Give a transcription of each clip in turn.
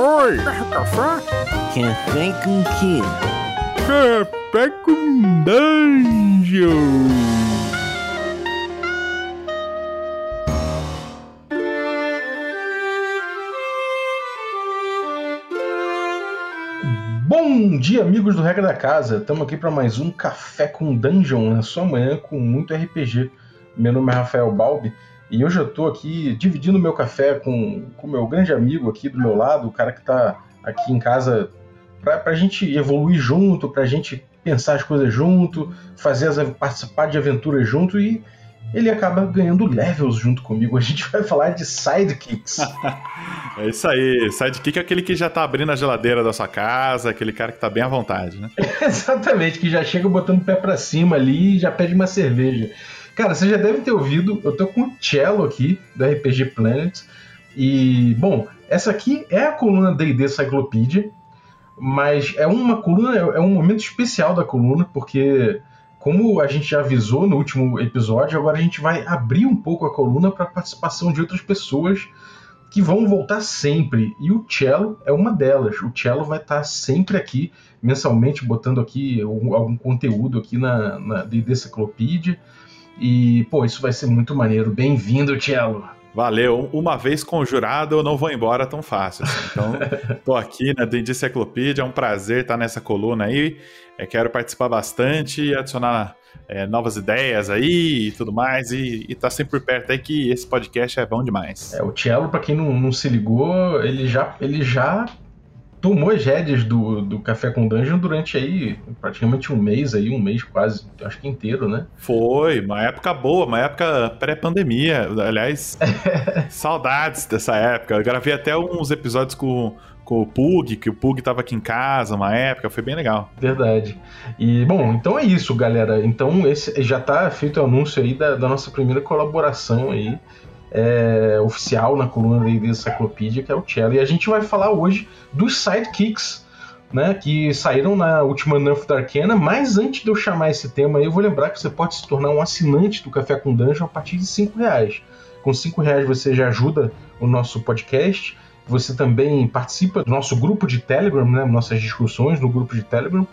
Oi! Café? Café com quê? Café com dungeon! Bom dia, amigos do Regra da Casa. Estamos aqui para mais um Café com Dungeon na sua manhã com muito RPG. Meu nome é Rafael Balbi e hoje eu estou aqui dividindo meu café com o meu grande amigo aqui do meu lado, o cara que está aqui em casa para a gente evoluir junto, para a gente pensar as coisas junto, fazer as, participar de aventuras junto e ele acaba ganhando levels junto comigo. A gente vai falar de sidekicks. é isso aí. Sidekick é aquele que já tá abrindo a geladeira da sua casa, aquele cara que tá bem à vontade, né? Exatamente, que já chega botando o pé pra cima ali e já pede uma cerveja. Cara, você já deve ter ouvido, eu tô com o Cello aqui, do RPG Planet. E, bom, essa aqui é a coluna D&D Cyclopedia, mas é uma coluna, é um momento especial da coluna, porque como a gente já avisou no último episódio, agora a gente vai abrir um pouco a coluna para participação de outras pessoas que vão voltar sempre. E o Cello é uma delas. O Cello vai estar sempre aqui, mensalmente, botando aqui algum, conteúdo aqui na, na Deciclopédia. E, pô, isso vai ser muito maneiro. Bem-vindo, Cello! Valeu. Uma vez conjurado, eu não vou embora tão fácil. Assim. Então, tô aqui na D&D Enciclopédia, é um prazer estar nessa coluna aí. É, quero participar bastante e adicionar é, novas ideias aí e tudo mais. E, e tá sempre por perto aí que esse podcast é bom demais. É, o Cello, para quem não, não se ligou, ele já, ele já tomou as rédeas do, do Café com Dungeon durante aí praticamente um mês aí, um mês quase, acho que inteiro, né? Foi, uma época boa, uma época pré-pandemia. Aliás, saudades dessa época. Eu gravei até uns episódios com, com o Pug, que o Pug tava aqui em casa uma época, foi bem legal. Verdade. E, bom, então é isso, galera. Então esse já tá feito o anúncio aí da, da nossa primeira colaboração aí é, oficial na coluna da Enciclopédia, que é o Cello. E a gente vai falar hoje dos sidekicks, né, que saíram na última Nerf da Arcana. Mas antes de eu chamar esse tema, eu vou lembrar que você pode se tornar um assinante do Café com Dungeon a partir de 5 reais. Com 5 reais você já ajuda o nosso podcast. Você também participa do nosso grupo de Telegram, né, nossas discussões no grupo de Telegram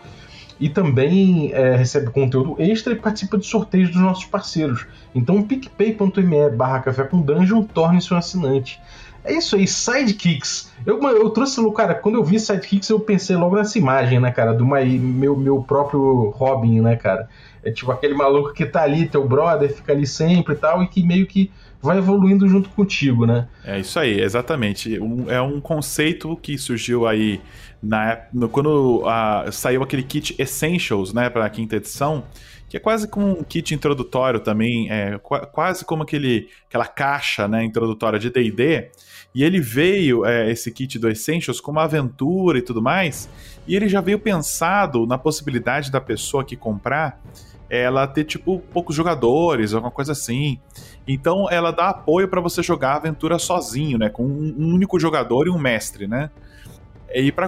e também é, recebe conteúdo extra e participa de sorteios dos nossos parceiros. Então, picpay.me barra café com dungeon, torne-se um assinante. É isso aí, sidekicks. Eu, eu trouxe, cara, quando eu vi sidekicks, eu pensei logo nessa imagem, né, cara, do meu, meu próprio Robin, né, cara? É tipo aquele maluco que tá ali, teu brother, fica ali sempre e tal, e que meio que vai evoluindo junto contigo, né? É isso aí, exatamente. Um, é um conceito que surgiu aí na, no, quando a, saiu aquele kit Essentials, né, para a quinta edição, que é quase como um kit introdutório também, é quase como aquele, aquela caixa, né, introdutória de D&D. E ele veio, é, esse kit do Essentials, com uma aventura e tudo mais, e ele já veio pensado na possibilidade da pessoa que comprar ela ter, tipo, poucos jogadores, alguma coisa assim. Então, ela dá apoio para você jogar a aventura sozinho, né? Com um único jogador e um mestre, né? E para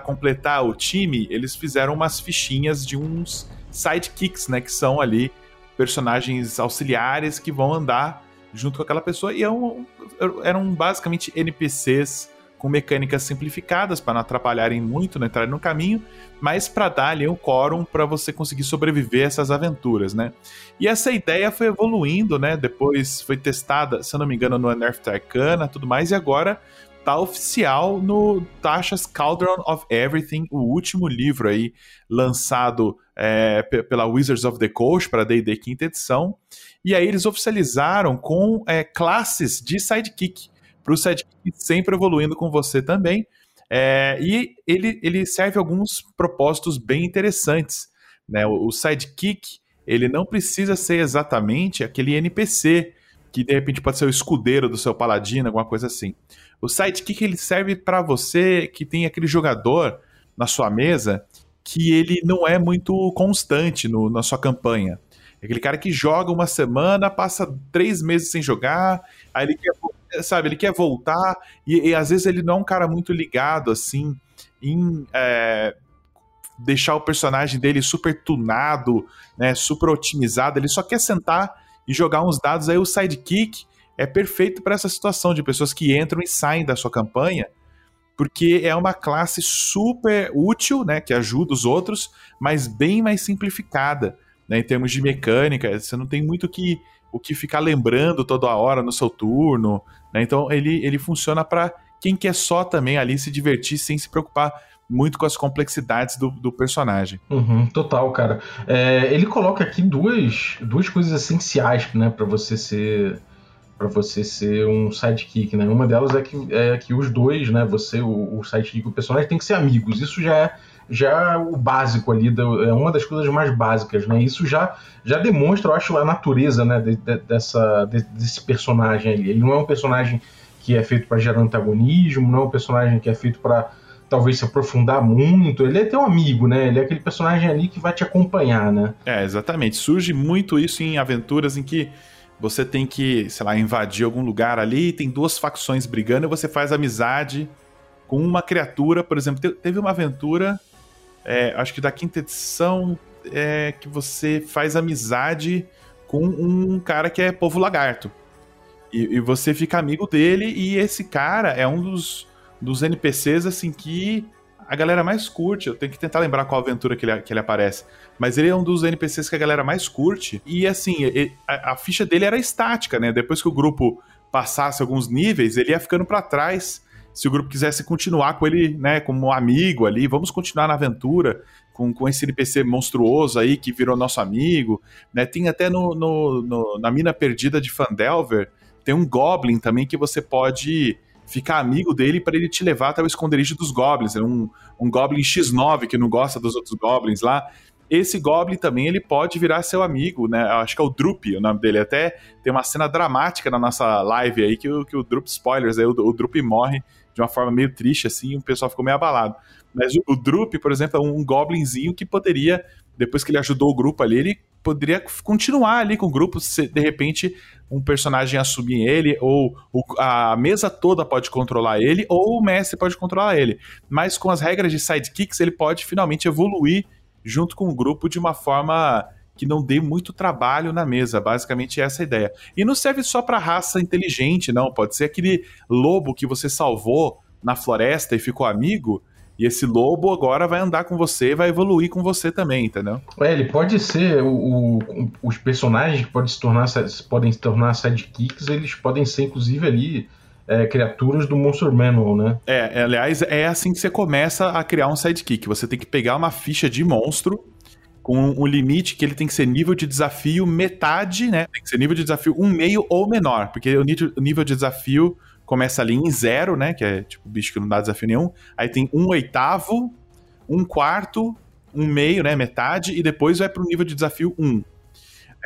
completar o time, eles fizeram umas fichinhas de uns sidekicks, né? Que são ali personagens auxiliares que vão andar junto com aquela pessoa. E eram, é eram basicamente NPCs com mecânicas simplificadas para não atrapalharem muito, não entrarem no caminho, mas para dar ali um quórum para você conseguir sobreviver a essas aventuras, né? E essa ideia foi evoluindo, né? Depois foi testada, se eu não me engano, no Unearthed Arcana, tudo mais, e agora tá oficial no Tasha's Cauldron of Everything, o último livro aí lançado é, pela Wizards of the Coast para D&D quinta edição. E aí eles oficializaram com é, classes de sidekick para o sidekick sempre evoluindo com você também. É, e ele, ele serve alguns propósitos bem interessantes. Né? O, o sidekick ele não precisa ser exatamente aquele NPC que de repente pode ser o escudeiro do seu paladino, alguma coisa assim. O sidekick ele serve para você que tem aquele jogador na sua mesa que ele não é muito constante no, na sua campanha. Aquele cara que joga uma semana, passa três meses sem jogar, aí ele quer sabe, ele quer voltar e, e, às vezes ele não é um cara muito ligado assim em é, deixar o personagem dele super tunado, né, super otimizado, ele só quer sentar e jogar uns dados aí o sidekick é perfeito para essa situação de pessoas que entram e saem da sua campanha porque é uma classe super útil, né, que ajuda os outros, mas bem mais simplificada, né, em termos de mecânica. Você não tem muito que, o que ficar lembrando toda hora no seu turno, né, então ele, ele funciona para quem quer só também ali se divertir sem se preocupar muito com as complexidades do, do personagem. Uhum, total, cara. É, ele coloca aqui duas, duas coisas essenciais, né, para você ser para você ser um sidekick, né? Uma delas é que, é que os dois, né? Você, o, o sidekick e o personagem, tem que ser amigos. Isso já é, já o básico ali, é uma das coisas mais básicas, né? Isso já, já demonstra, eu acho, a natureza, né? De, de, dessa, de, desse personagem ali. Ele não é um personagem que é feito para gerar antagonismo, não é um personagem que é feito para talvez se aprofundar muito. Ele é teu amigo, né? Ele é aquele personagem ali que vai te acompanhar, né? É, exatamente. Surge muito isso em aventuras em que você tem que, sei lá, invadir algum lugar ali, tem duas facções brigando e você faz amizade com uma criatura. Por exemplo, teve uma aventura, é, acho que da quinta edição, é, que você faz amizade com um cara que é povo lagarto. E, e, você fica amigo dele, e esse cara é um dos, dos NPCs, assim, que a galera mais curte. Eu tenho que tentar lembrar qual aventura que ele, que ele aparece. Mas ele é um dos NPCs que a galera mais curte. E assim, ele, a, a, ficha dele era estática, né? Depois que o grupo passasse alguns níveis, ele ia ficando para trás. Se o grupo quisesse continuar com ele, né, como amigo ali, vamos continuar na aventura com, com esse NPC monstruoso aí que virou nosso amigo, né? Tem até no, no, no na mina perdida de Fandelver, tem um Goblin também que você pode ficar amigo dele para ele te levar até o esconderijo dos Goblins. É um, um Goblin X9 que não gosta dos outros Goblins lá. Esse Goblin também ele pode virar seu amigo, né? Acho que é o Drup o nome dele. Até tem uma cena dramática na nossa live aí que o, que o Drup, spoilers, aí o, o Drup morre de uma forma meio triste, assim, o pessoal ficou meio abalado. Mas o, o Drup, por exemplo, é um Goblinzinho que poderia, depois que ele ajudou o grupo ali, ele poderia continuar ali com o grupo se de repente um personagem assumir ele, ou a mesa toda pode controlar ele, ou o mestre pode controlar ele. Mas com as regras de sidekicks, ele pode finalmente evoluir junto com o grupo de uma forma que não dê muito trabalho na mesa. Basicamente, essa é a ideia. E não serve só para raça inteligente, não. Pode ser aquele lobo que você salvou na floresta e ficou amigo e esse lobo agora vai andar com você, vai evoluir com você também, entendeu? É, ele pode ser o, o os personagens que podem se tornar podem se tornar sidekicks, eles podem ser inclusive ali é, criaturas do Monster Manual, né? É, aliás, é assim que você começa a criar um sidekick. Você tem que pegar uma ficha de monstro com um limite que ele tem que ser nível de desafio metade, né? Tem que ser nível de desafio um meio ou menor, porque o nível de desafio começa ali em zero, né? Que é tipo bicho que não dá desafio nenhum. Aí tem um oitavo, um quarto, um meio, né? Metade, e depois vai pro nível de desafio um.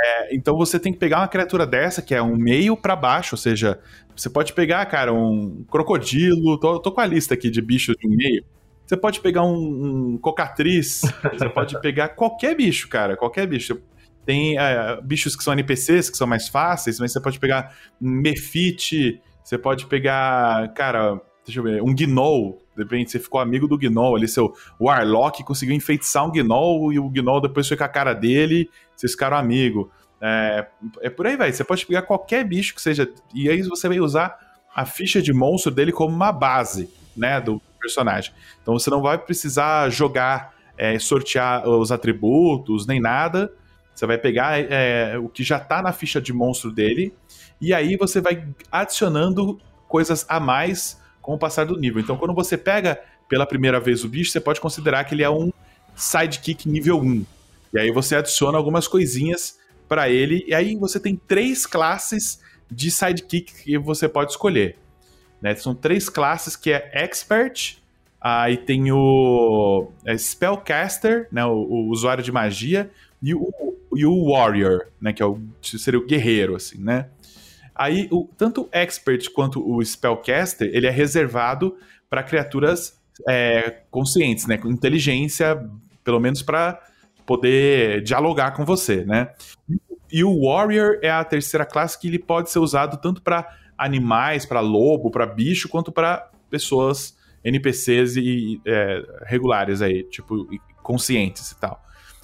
É, então você tem que pegar uma criatura dessa, que é um meio para baixo, ou seja, você pode pegar, cara, um crocodilo, tô, tô com a lista aqui de bichos de um meio. Você pode pegar um, um cocatriz, você pode pegar qualquer bicho, cara, qualquer bicho. Tem é, bichos que são NPCs, que são mais fáceis, mas você pode pegar Mefite, você pode pegar, cara, deixa eu ver, um Gnoll. De repente você ficou amigo do Gnoll ali, seu Warlock conseguiu enfeitiçar um Gnoll e o Gnoll depois foi com a cara dele, vocês ficaram amigos. É, é por aí, vai. Você pode pegar qualquer bicho que seja. E aí você vai usar a ficha de monstro dele como uma base, né, do personagem. Então você não vai precisar jogar, é, sortear os atributos, nem nada. Você vai pegar é, o que já tá na ficha de monstro dele e aí você vai adicionando coisas a mais com o passar do nível. Então, quando você pega pela primeira vez o bicho, você pode considerar que ele é um sidekick nível 1. E aí você adiciona algumas coisinhas para ele. E aí você tem três classes de sidekick que você pode escolher. Né? São três classes que é Expert, aí tem o é Spellcaster, né? O, o, usuário de magia, e o, e o Warrior, né? Que é o, seria o guerreiro, assim, né? Aí, o, tanto o Expert quanto o Spellcaster, ele é reservado para criaturas é, conscientes, né? Com inteligência, pelo menos para poder dialogar com você, né? E o Warrior é a terceira classe que ele pode ser usado tanto para animais, para lobo, para bicho, quanto para pessoas, NPCs e é, regulares aí, tipo, conscientes e tal.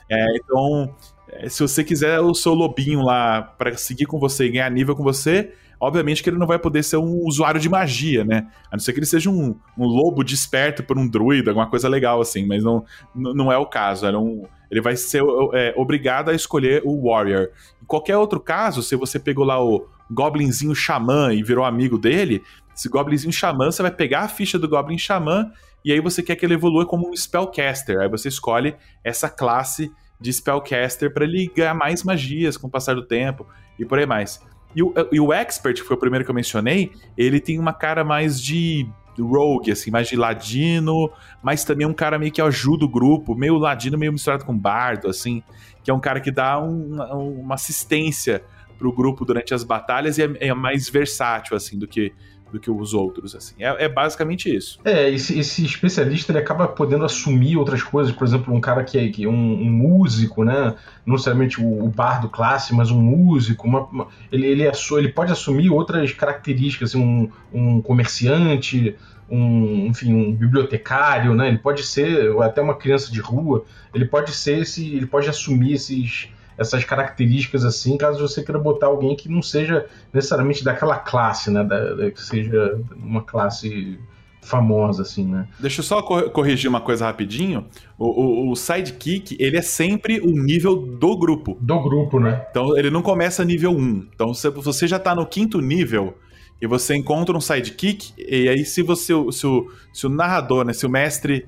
É, então, é, se você quiser o seu lobinho lá para seguir com você e ganhar nível com você, Obviamente que ele não vai poder ser um usuário de magia, né? A não ser que ele seja um, um lobo desperto por um druida, alguma coisa legal assim, mas não, não é o caso. Era um, ele vai ser é, obrigado a escolher o Warrior. Em qualquer outro caso, se você pegou lá o Goblinzinho Xamã e virou amigo dele, esse Goblinzinho Xamã, você vai pegar a ficha do Goblin Xamã e aí você quer que ele evolua como um Spellcaster. Aí você escolhe essa classe de Spellcaster para ele ganhar mais magias com o passar do tempo e por aí mais. E o, e o Expert, que foi o primeiro que eu mencionei, ele tem uma cara mais de rogue, assim, mais de ladino, mas também um cara meio que ajuda o grupo, meio ladino, meio misturado com bardo, assim, que é um cara que dá um, uma assistência pro grupo durante as batalhas e é, é mais versátil, assim, do que do que os outros, assim. É, é basicamente isso. É, esse, esse, especialista ele acaba podendo assumir outras coisas, por exemplo, um cara que é, que é um, um, músico, né? Não necessariamente o, o bardo classe, mas um músico, uma, uma, ele, ele, ele pode assumir outras características, assim, um, um comerciante, um, enfim, um bibliotecário, né? Ele pode ser até uma criança de rua, ele pode ser esse, ele pode assumir esses essas características assim, caso você queira botar alguém que não seja necessariamente daquela classe, né? Da, da, que seja uma classe famosa, assim, né? Deixa eu só corrigir uma coisa rapidinho. O, o, o, sidekick, ele é sempre o nível do grupo. Do grupo, né? Então, ele não começa nível 1. Então, se você já tá no quinto nível e você encontra um sidekick, e aí se você, se o, se o narrador, né, se o mestre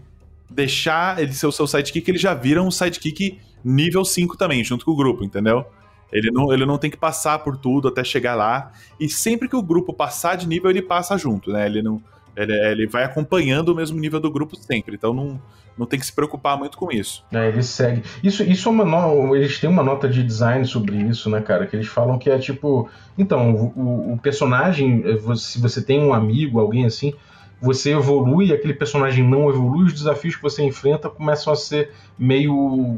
deixar ele ser o seu sidekick, ele já vira um sidekick nível 5 também, junto com o grupo, entendeu? Ele não, ele não tem que passar por tudo até chegar lá. E sempre que o grupo passar de nível, ele passa junto, né? Ele não. Ele, ele vai acompanhando o mesmo nível do grupo sempre. Então não, não tem que se preocupar muito com isso. É, ele segue. Isso, isso é uma no... Eles têm uma nota de design sobre isso, né, cara? Que eles falam que é tipo. Então, o, o personagem, se você tem um amigo, alguém assim, você evolui, aquele personagem não evolui, os desafios que você enfrenta começam a ser meio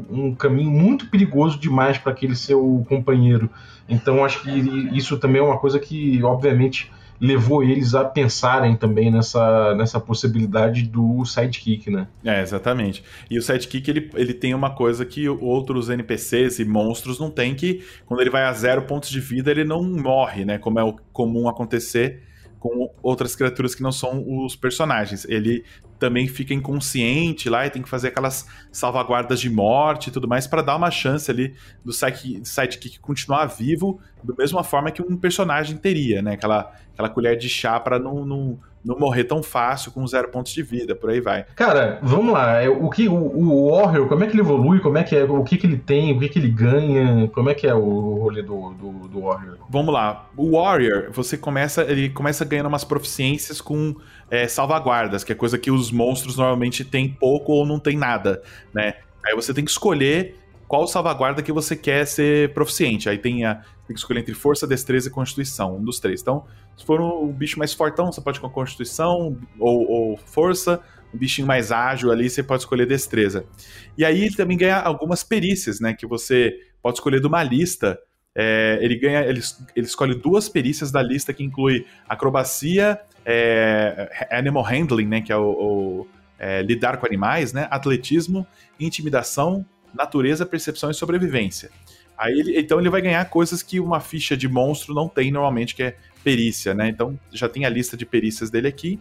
um caminho muito perigoso demais para aquele seu companheiro. Então acho que isso também é uma coisa que, obviamente, levou eles a pensarem também nessa, nessa possibilidade do sidekick, né? É, exatamente. E o sidekick, ele, ele tem uma coisa que outros NPCs e monstros não têm, que quando ele vai a zero pontos de vida, ele não morre, né? Como é comum acontecer com outras criaturas que não são os personagens. Ele também fica inconsciente lá e tem que fazer aquelas salvaguardas de morte e tudo mais para dar uma chance ali do sidekick continuar vivo da mesma forma que um personagem teria, né? Aquela, aquela colher de chá para não, não não morrer tão fácil com zero pontos de vida, por aí vai. Cara, vamos lá. É, o que o, o Warrior, como é que ele evolui? Como é que é? O que, que ele tem? O que, que ele ganha? Como é que é o rolê do, do, do Warrior? Vamos lá. O Warrior, você começa, ele começa ganhando umas proficiências com é, salvaguardas, que é coisa que os monstros normalmente têm pouco ou não tem nada, né? Aí você tem que escolher qual salvaguarda que você quer ser proficiente. Aí tem, a, tem que escolher entre força, destreza e constituição, um dos três. Então, se for um, bicho mais fortão, você pode com constituição ou, ou, força. Um bichinho mais ágil ali, você pode escolher destreza. E aí ele também ganha algumas perícias, né? Que você pode escolher de uma lista. É, ele ganha, ele, ele escolhe duas perícias da lista que inclui acrobacia, é, animal handling, né? Que é o, o é, lidar com animais, né? Atletismo, intimidação, natureza, percepção e sobrevivência. Aí ele, então ele vai ganhar coisas que uma ficha de monstro não tem normalmente, que é perícia, né? Então já tem a lista de perícias dele aqui.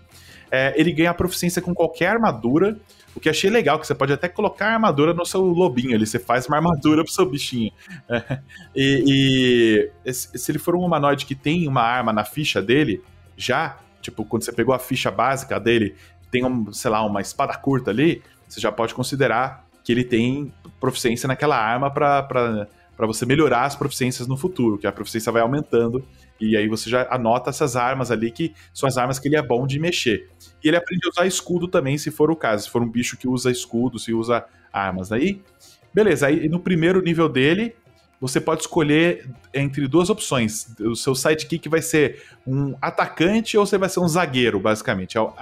É, ele ganha proficiência com qualquer armadura, o que achei legal, que você pode até colocar a armadura no seu lobinho ali, você faz uma armadura pro seu bichinho. É, e, e, se ele for um humanoide que tem uma arma na ficha dele, já, tipo, quando você pegou a ficha básica dele, tem, um, sei lá, uma espada curta ali, você já pode considerar que ele tem proficiência naquela arma para você melhorar as proficiências no futuro, que a proficiência vai aumentando e aí você já anota essas armas ali que são as armas que ele é bom de mexer. E ele aprende a usar escudo também, se for o caso. Se for um bicho que usa escudo, se usa armas. Aí, beleza. Aí no primeiro nível dele, você pode escolher entre duas opções. O seu sidekick vai ser um atacante ou você vai ser um zagueiro, basicamente. É o.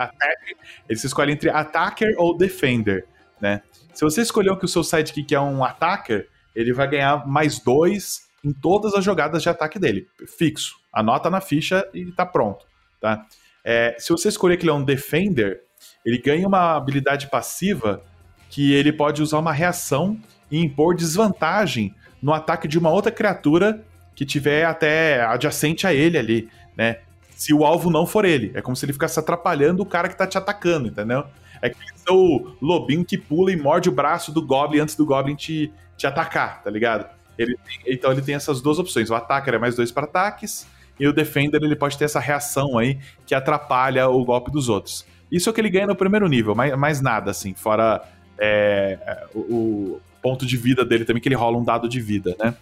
Ele se escolhe entre attacker ou defender, né? Se você escolher que o seu sidekick é um attacker, ele vai ganhar mais dois em todas as jogadas de ataque dele, fixo. Anota na ficha e tá pronto, tá? É, se você escolher que ele é um defender, ele ganha uma habilidade passiva que ele pode usar uma reação e impor desvantagem no ataque de uma outra criatura que tiver até adjacente a ele ali, né? Se o alvo não for ele. É como se ele ficasse atrapalhando o cara que tá te atacando, entendeu? É que o lobinho que pula e morde o braço do Goblin antes do Goblin te, te atacar, tá ligado? Ele tem, então ele tem essas duas opções. O Attacker é mais dois para ataques, e o Defender ele pode ter essa reação aí que atrapalha o golpe dos outros. Isso é o que ele ganha no primeiro nível, mais, mais nada, assim, fora é, o, o, ponto de vida dele também, que ele rola um dado de vida, né?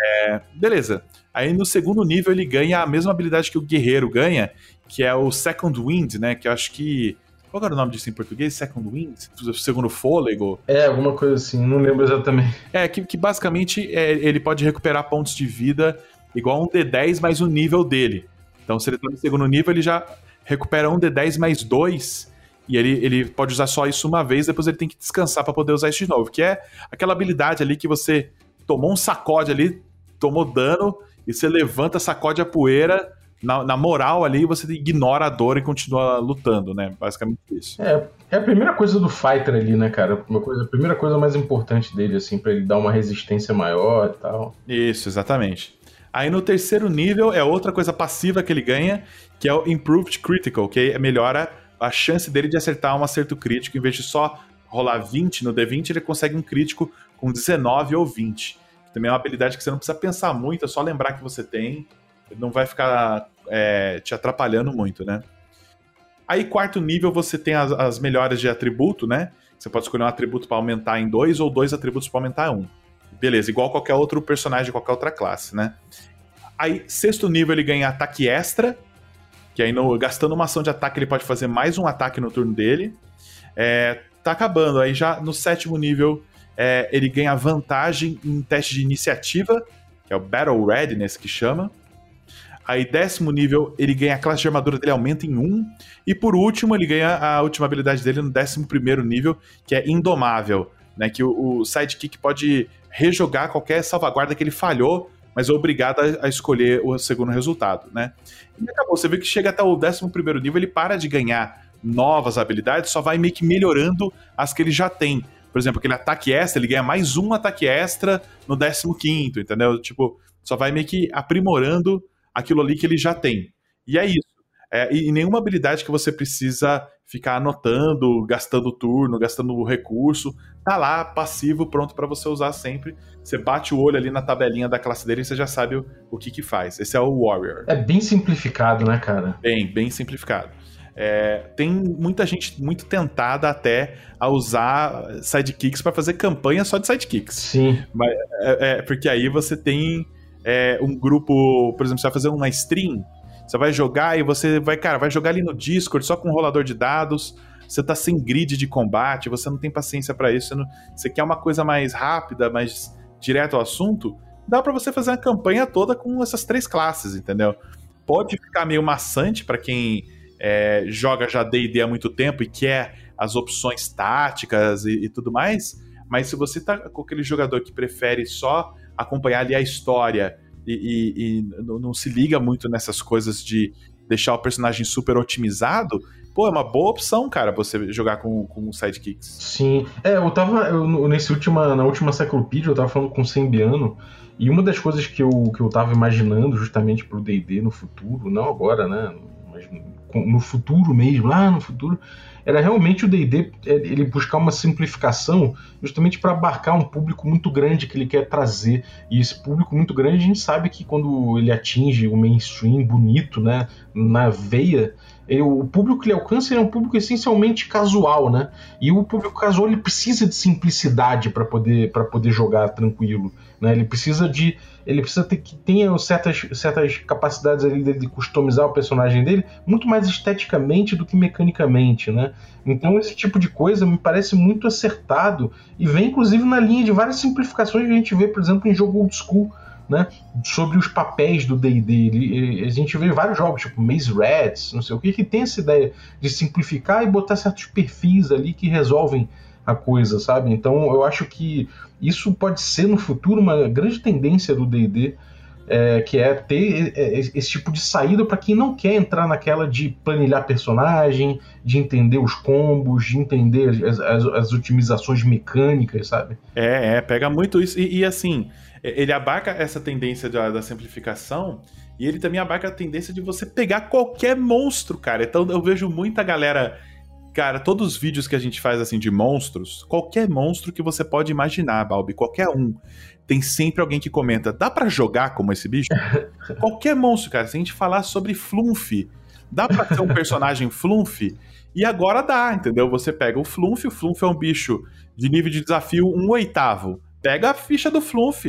É, beleza. Aí no segundo nível ele ganha a mesma habilidade que o guerreiro ganha, que é o Second Wind, né? Que eu acho que. Qual era o nome disso em português? Second Wind? Segundo fôlego? É, alguma coisa assim, não lembro exatamente. É, que, que basicamente é, ele pode recuperar pontos de vida igual um D10 mais o nível dele. Então, se ele tá no segundo nível, ele já recupera um D10 mais dois. E ele, ele pode usar só isso uma vez, depois ele tem que descansar para poder usar isso de novo. Que é aquela habilidade ali que você tomou um sacode ali, tomou dano, e você levanta, sacode a poeira, na, na, moral ali, você ignora a dor e continua lutando, né? Basicamente isso. É, é a primeira coisa do fighter ali, né, cara? Uma coisa, a primeira coisa mais importante dele, assim, para ele dar uma resistência maior e tal. Isso, exatamente. Aí no terceiro nível é outra coisa passiva que ele ganha, que é o Improved Critical, que melhora a chance dele de acertar um acerto crítico. Em vez de só rolar 20 no D20, ele consegue um crítico com 19 ou 20. Também é uma habilidade que você não precisa pensar muito, é só lembrar que você tem. Não vai ficar é, te atrapalhando muito, né? Aí, quarto nível, você tem as, as melhoras de atributo, né? Você pode escolher um atributo para aumentar em dois ou dois atributos para aumentar em um. Beleza, igual qualquer outro personagem de qualquer outra classe, né? Aí, sexto nível, ele ganha ataque extra, que aí, no, gastando uma ação de ataque, ele pode fazer mais um ataque no turno dele. É, tá acabando. Aí, já no sétimo nível, é, ele ganha vantagem em teste de iniciativa, que é o Battle Readiness que chama. Aí, décimo nível, ele ganha a classe de armadura dele aumenta em 1. E por último, ele ganha a última habilidade dele no décimo primeiro nível, que é Indomável. Né, que o, o sidekick pode rejogar qualquer salvaguarda que ele falhou, mas é obrigado a, a escolher o segundo resultado, né? E acabou. Você vê que chega até o 11 primeiro nível, ele para de ganhar novas habilidades, só vai meio que melhorando as que ele já tem. Por exemplo, aquele ataque extra, ele ganha mais um ataque extra no 15, entendeu? Tipo, só vai meio que aprimorando aquilo ali que ele já tem. E é isso. É, e nenhuma habilidade que você precisa ficar anotando, gastando turno, gastando recurso, tá lá passivo, pronto para você usar sempre. Você bate o olho ali na tabelinha da classe dele e você já sabe o, o que que faz. Esse é o Warrior. É bem simplificado, né, cara? Bem, bem simplificado. É, tem muita gente muito tentada até a usar sidekicks para fazer campanha só de sidekicks. Sim. Mas, é, é, porque aí você tem é, um grupo, por exemplo, você vai fazer uma stream você vai jogar e você vai, cara, vai jogar ali no Discord só com um rolador de dados. Você tá sem grid de combate, você não tem paciência para isso. Você, não, você, quer uma coisa mais rápida, mais direto ao assunto. Dá para você fazer a campanha toda com essas três classes, entendeu? Pode ficar meio maçante para quem é, joga já D&D há muito tempo e quer as opções táticas e, e tudo mais. Mas se você tá com aquele jogador que prefere só acompanhar ali a história e, e, e não se liga muito nessas coisas de deixar o personagem super otimizado, pô, é uma boa opção, cara, você jogar com, com sidekicks. Sim. É, eu tava. Eu, nesse última, na última Cyclopedia, eu tava falando com o Sembiano, e uma das coisas que eu, que eu tava imaginando justamente pro DD no futuro, não agora, né? Mas no futuro mesmo, lá no futuro, era realmente o D&D é, ele buscar uma simplificação justamente para abarcar um público muito grande que ele quer trazer. E esse público muito grande a gente sabe que quando ele atinge o mainstream bonito, né, na veia, ele, o público que ele alcança é um público essencialmente casual, né? E o público casual ele precisa de simplicidade para poder, poder jogar tranquilo, né? Ele precisa de ele precisa ter que tenha certas, certas capacidades ali de customizar o personagem dele muito mais esteticamente do que mecanicamente, né? Então esse tipo de coisa me parece muito acertado e vem inclusive na linha de várias simplificações que a gente vê, por exemplo, em jogo old school né, sobre os papéis do D&D. A gente vê vários jogos, tipo Maze Rats, não sei o que, que tem essa ideia de simplificar e botar certos perfis ali que resolvem a coisa, sabe? Então eu acho que isso pode ser no futuro uma grande tendência do D&D, é, que é ter esse tipo de saída para quem não quer entrar naquela de planilhar personagem, de entender os combos, de entender as, as, as otimizações mecânicas, sabe? É, é, pega muito isso. E, e assim, ele abarca essa tendência da, da, simplificação e ele também abarca a tendência de você pegar qualquer monstro, cara. Então eu vejo muita galera. Cara, todos os vídeos que a gente faz assim de monstros, qualquer monstro que você pode imaginar, Balbi, qualquer um tem sempre alguém que comenta: dá para jogar como esse bicho? Qualquer monstro, cara. Se a gente falar sobre Flunf, dá pra ter um personagem Flunf? E agora dá, entendeu? Você pega o Flunf, o Flunf é um bicho de nível de desafio um oitavo. Pega a ficha do Flunf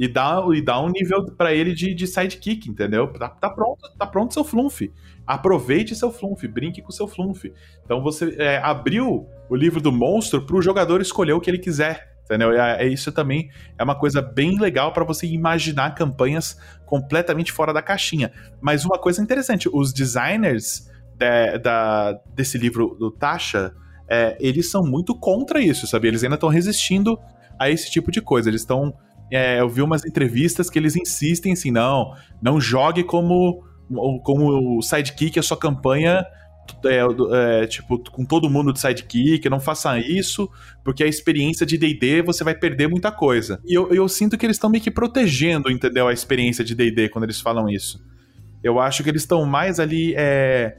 e dá, e dá um nível para ele de, de sidekick, entendeu? Tá, tá, pronto, tá pronto seu Flunf. Aproveite seu Flunf, brinque com seu Flunf. Então você é, abriu o livro do monstro para o jogador escolher o que ele quiser entendeu? É, é, isso também é uma coisa bem legal para você imaginar campanhas completamente fora da caixinha. Mas uma coisa interessante, os designers de, da, desse livro do Tasha, é, eles são muito contra isso, sabe? Eles ainda estão resistindo a esse tipo de coisa. Eles estão. É, eu vi umas entrevistas que eles insistem assim: não, não jogue como, como sidekick a sua campanha é, é, tipo, com todo mundo de sidekick, não faça isso, porque a experiência de DD você vai perder muita coisa. E eu, eu sinto que eles estão meio que protegendo, entendeu? A experiência de DD quando eles falam isso. Eu acho que eles estão mais ali é,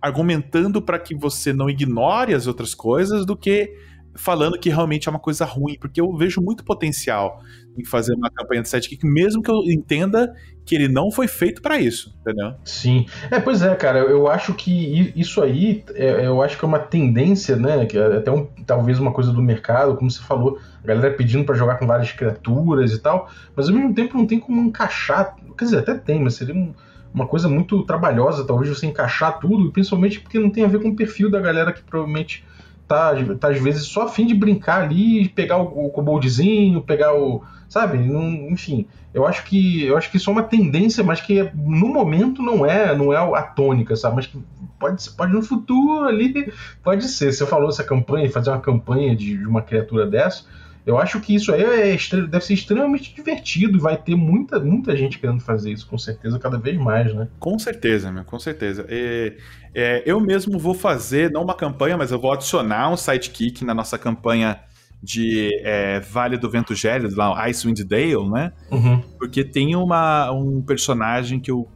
argumentando para que você não ignore as outras coisas do que falando que realmente é uma coisa ruim, porque eu vejo muito potencial em fazer uma campanha de sidekick, mesmo que eu entenda que ele não foi feito para isso, entendeu? Sim. É, pois é, cara, eu acho que isso aí, é, eu acho que é uma tendência, né, que é até um, talvez uma coisa do mercado, como você falou, a galera pedindo para jogar com várias criaturas e tal, mas ao mesmo tempo não tem como encaixar, quer dizer, até tem, mas seria um, uma coisa muito trabalhosa, talvez você encaixar tudo, principalmente porque não tem a ver com o perfil da galera que provavelmente tá, tá às vezes só a fim de brincar ali, pegar o, o koboldzinho, pegar o. Sabe? Não, enfim, eu acho que eu acho que isso é uma tendência, mas que no momento não é não é a tônica, sabe? Mas que pode, pode no futuro ali, pode ser. Você falou essa campanha, fazer uma campanha de, de uma criatura dessa eu acho que isso aí é, deve ser extremamente divertido e vai ter muita, muita gente querendo fazer isso, com certeza, cada vez mais, né? Com certeza, meu, com certeza. É, é, eu mesmo vou fazer, não uma campanha, mas eu vou adicionar um sidekick na nossa campanha de é, Vale do Vento Gélido, lá, Icewind Dale, né? Uhum. Porque tem uma, um personagem que o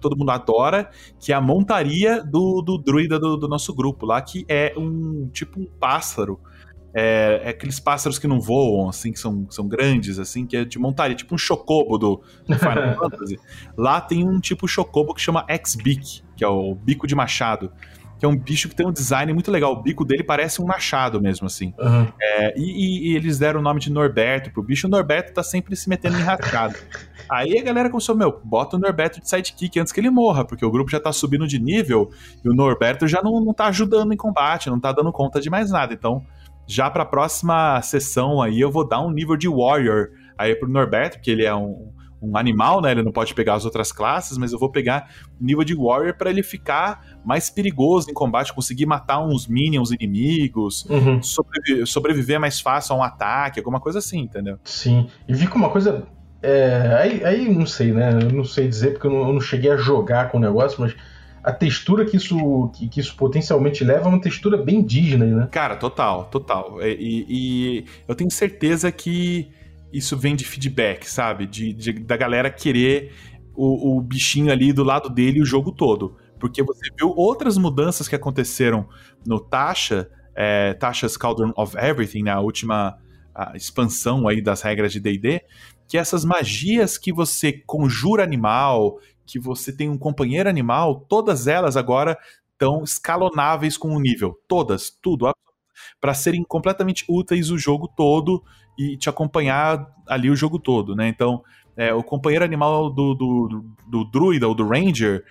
todo mundo adora, que é a montaria do, do druida do, do nosso grupo lá, que é um tipo um pássaro é, é, aqueles pássaros que não voam, assim, que são, são grandes, assim, que é de montaria, tipo um chocobo do, do Final Fantasy. Lá tem um tipo chocobo que chama X-Beak, que é o bico de machado. Que é um bicho que tem um design muito legal. O bico dele parece um machado mesmo, assim. Uhum. É, e, e, e, eles deram o nome de Norberto pro bicho. O Norberto tá sempre se metendo em rascado. Aí a galera começou, meu, bota o Norberto de sidekick antes que ele morra, porque o grupo já tá subindo de nível e o Norberto já não, não tá ajudando em combate, não tá dando conta de mais nada. Então, já para a próxima sessão aí eu vou dar um nível de Warrior aí pro Norberto, porque ele é um, um animal, né? Ele não pode pegar as outras classes, mas eu vou pegar nível de Warrior para ele ficar mais perigoso em combate, conseguir matar uns minions inimigos, uhum. sobreviver, sobreviver mais fácil a um ataque, alguma coisa assim, entendeu? Sim. E vi com uma coisa. É, aí, aí não sei, né? Eu não sei dizer porque eu não, eu não cheguei a jogar com o negócio, mas a textura que isso, que, que, isso potencialmente leva é uma textura bem Disney, né? Cara, total, total. E, e eu tenho certeza que isso vem de feedback, sabe? De, de da galera querer o, o, bichinho ali do lado dele o jogo todo. Porque você viu outras mudanças que aconteceram no Tasha, é, Tasha's Cauldron of Everything, né? A última expansão aí das regras de D&D, que essas magias que você conjura animal, que você tem um companheiro animal, todas elas agora estão escalonáveis com o nível. Todas, tudo. Para serem completamente úteis o jogo todo e te acompanhar ali o jogo todo, né? Então, é, o companheiro animal do, do, do druida ou do ranger,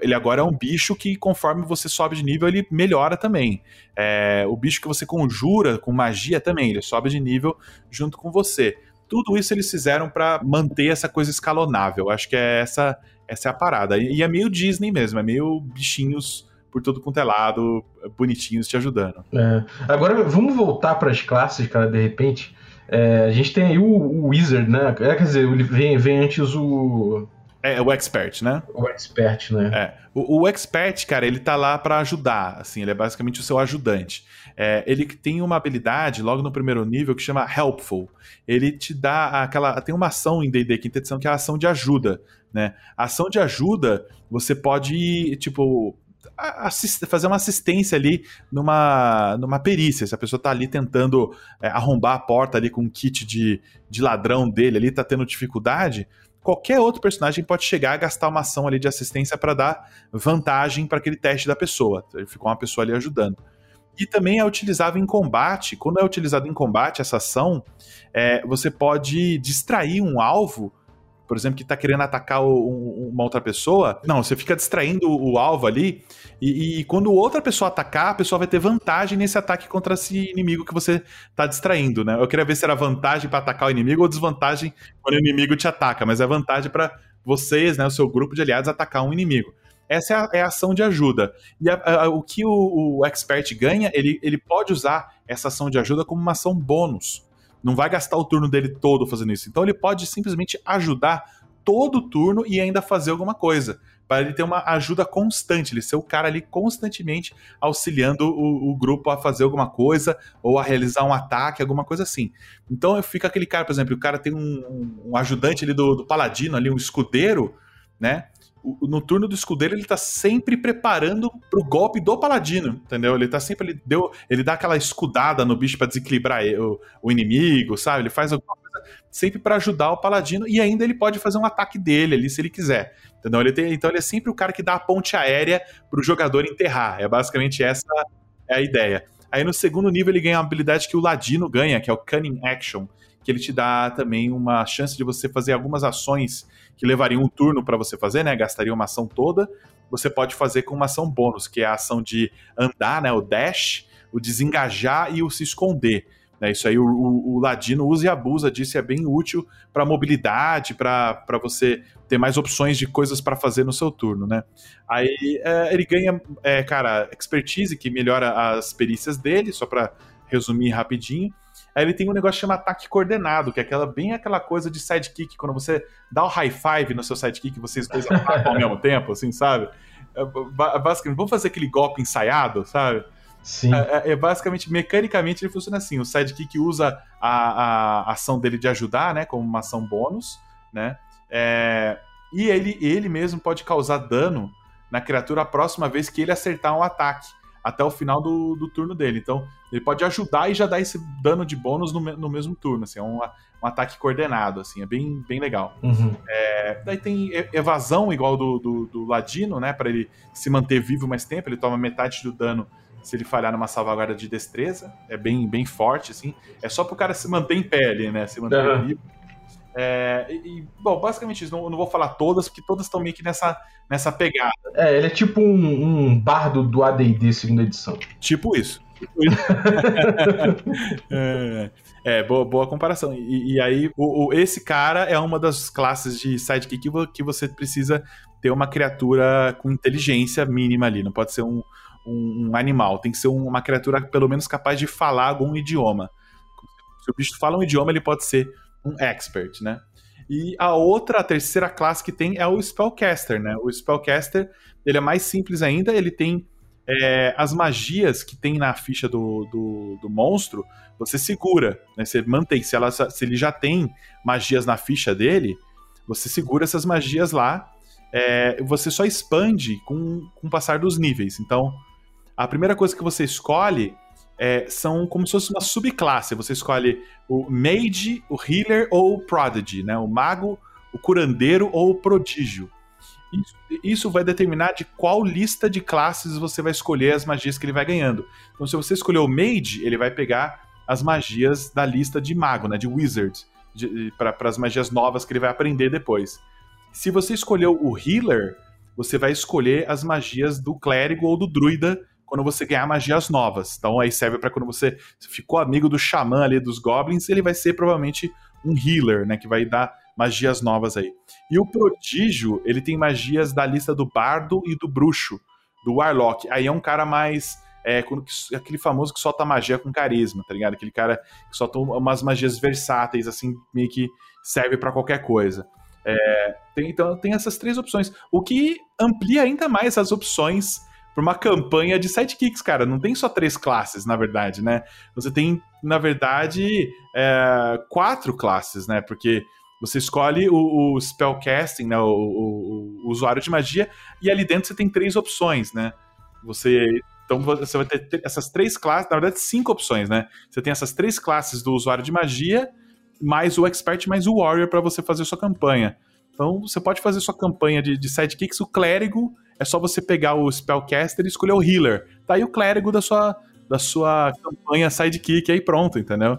ele agora é um bicho que, conforme você sobe de nível, ele melhora também. É, o bicho que você conjura com magia também, ele sobe de nível junto com você. Tudo isso eles fizeram para manter essa coisa escalonável. Acho que é essa essa é a parada. E é meio Disney mesmo, é meio bichinhos por tudo quanto é lado, bonitinhos te ajudando. É. Agora vamos voltar para as classes, cara, de repente. É, a gente tem aí o, o Wizard, né? É, quer dizer, vem, vem antes o. É, o Expert, né? O Expert, né? É. O, o Expert, cara, ele tá lá para ajudar, assim, ele é basicamente o seu ajudante. É, ele tem uma habilidade, logo no primeiro nível, que chama Helpful. Ele te dá aquela. Tem uma ação em DD quinta edição que é a ação de ajuda. Né? Ação de ajuda, você pode, tipo, fazer uma assistência ali numa, numa perícia. Se a pessoa tá ali tentando é, arrombar a porta ali com um kit de, de ladrão dele ali, tá tendo dificuldade, qualquer outro personagem pode chegar a gastar uma ação ali de assistência para dar vantagem para aquele teste da pessoa. Ficou uma pessoa ali ajudando. E também é utilizado em combate. Quando é utilizado em combate essa ação, é, você pode distrair um alvo por exemplo, que está querendo atacar o, uma outra pessoa, não, você fica distraindo o, alvo ali, e, e, quando outra pessoa atacar, a pessoa vai ter vantagem nesse ataque contra esse inimigo que você está distraindo, né? Eu queria ver se era vantagem para atacar o inimigo ou desvantagem quando o inimigo te ataca, mas é vantagem para vocês, né, o seu grupo de aliados, atacar um inimigo. Essa é a, é a ação de ajuda. E a, a, o que o, o expert ganha, ele, ele pode usar essa ação de ajuda como uma ação bônus não vai gastar o turno dele todo fazendo isso. Então ele pode simplesmente ajudar todo o turno e ainda fazer alguma coisa. Para ele ter uma ajuda constante, ele ser o cara ali constantemente auxiliando o, o, grupo a fazer alguma coisa ou a realizar um ataque, alguma coisa assim. Então fica aquele cara, por exemplo, o cara tem um, um ajudante ali do, do paladino, ali, um escudeiro, né? No turno do escudeiro ele tá sempre preparando pro golpe do paladino, entendeu? Ele tá sempre ele deu, ele dá aquela escudada no bicho para desequilibrar o, o, inimigo, sabe? Ele faz alguma coisa sempre para ajudar o paladino e ainda ele pode fazer um ataque dele ali se ele quiser. Entendeu? Ele tem, então ele é sempre o cara que dá a ponte aérea pro jogador enterrar. É basicamente essa é a ideia. Aí no segundo nível ele ganha uma habilidade que o ladino ganha, que é o Cunning Action, que ele te dá também uma chance de você fazer algumas ações que levariam um turno para você fazer, né? Gastaria uma ação toda. Você pode fazer com uma ação bônus, que é a ação de andar, né? O dash, o desengajar e o se esconder. Né? Isso aí o, o, o Ladino usa e abusa disso, é bem útil para mobilidade, para você ter mais opções de coisas para fazer no seu turno, né? Aí é, ele ganha, é, cara, expertise, que melhora as perícias dele, só para resumir rapidinho. Aí ele tem um negócio que chama ataque coordenado, que é aquela, bem aquela coisa de sidekick, quando você dá o high five no seu sidekick, vocês dois atacam ao mesmo tempo, assim, sabe? É, basicamente, vamos fazer aquele golpe ensaiado, sabe? Sim. É, é, é, basicamente, mecanicamente, ele funciona assim: o sidekick usa a, a ação dele de ajudar, né? Como uma ação bônus, né? É, e ele, ele mesmo pode causar dano na criatura a próxima vez que ele acertar um ataque até o final do, do turno dele. Então, ele pode ajudar e já dar esse dano de bônus no, no mesmo turno. Assim, é um, um ataque coordenado, assim, é bem, bem legal. Uhum. É, daí tem evasão igual do, do, do Ladino, né? Para ele se manter vivo mais tempo, ele toma metade do dano se ele falhar numa salvaguarda de destreza. É bem, bem forte, assim. É só pro cara se manter em pé ali, né? Se manter uhum. vivo. É, e, bom, basicamente isso. Não, não, vou falar todas, porque todas estão meio que nessa, nessa pegada. É, ele é tipo um, um bardo do ADD segunda edição. Tipo isso. Tipo isso. é, é, boa, boa comparação. E, e aí, o, o, esse cara é uma das classes de sidekick que, que você precisa ter uma criatura com inteligência mínima ali. Não pode ser um, um, um animal. Tem que ser uma criatura pelo menos capaz de falar algum idioma. Se o bicho fala um idioma, ele pode ser um expert, né? E a outra, a terceira classe que tem é o Spellcaster, né? O Spellcaster, ele é mais simples ainda, ele tem é, as magias que tem na ficha do, do, do, monstro, você segura, né? Você mantém, se, ela, se ele já tem magias na ficha dele, você segura essas magias lá, é, você só expande com, com o passar dos níveis. Então, a primeira coisa que você escolhe é, são como se fosse uma subclasse. Você escolhe o Mage, o Healer ou o Prodigy, né? O Mago, o Curandeiro ou o Prodígio. Isso, isso, vai determinar de qual lista de classes você vai escolher as magias que ele vai ganhando. Então, se você escolher o Mage, ele vai pegar as magias da lista de Mago, né? De Wizard, para as magias novas que ele vai aprender depois. Se você escolheu o Healer, você vai escolher as magias do Clérigo ou do Druida quando você ganhar magias novas. Então aí serve para quando você ficou amigo do xamã ali dos goblins, ele vai ser provavelmente um healer, né, que vai dar magias novas aí. E o prodígio, ele tem magias da lista do bardo e do bruxo, do Warlock. Aí é um cara mais. É, aquele famoso que solta magia com carisma, tá ligado? Aquele cara que solta umas magias versáteis, assim, meio que serve pra qualquer coisa. É, tem- então tem essas três opções. O que amplia ainda mais as opções para uma campanha de sidekicks, cara. Não tem só três classes, na verdade, né? Você tem, na verdade, é, quatro classes, né? Porque você escolhe o, o spellcasting, né? O, o- o usuário de magia, e ali dentro você tem três opções, né? Você. Então você vai ter essas três classes, na verdade, cinco opções, né? Você tem essas três classes do usuário de magia, mais o expert, mais o warrior para você fazer sua campanha. Então você pode fazer sua campanha de, de sidekicks. O clérigo é só você pegar o spellcaster e escolher o healer. Tá aí o clérigo da sua, da sua campanha sidekick aí pronto, entendeu?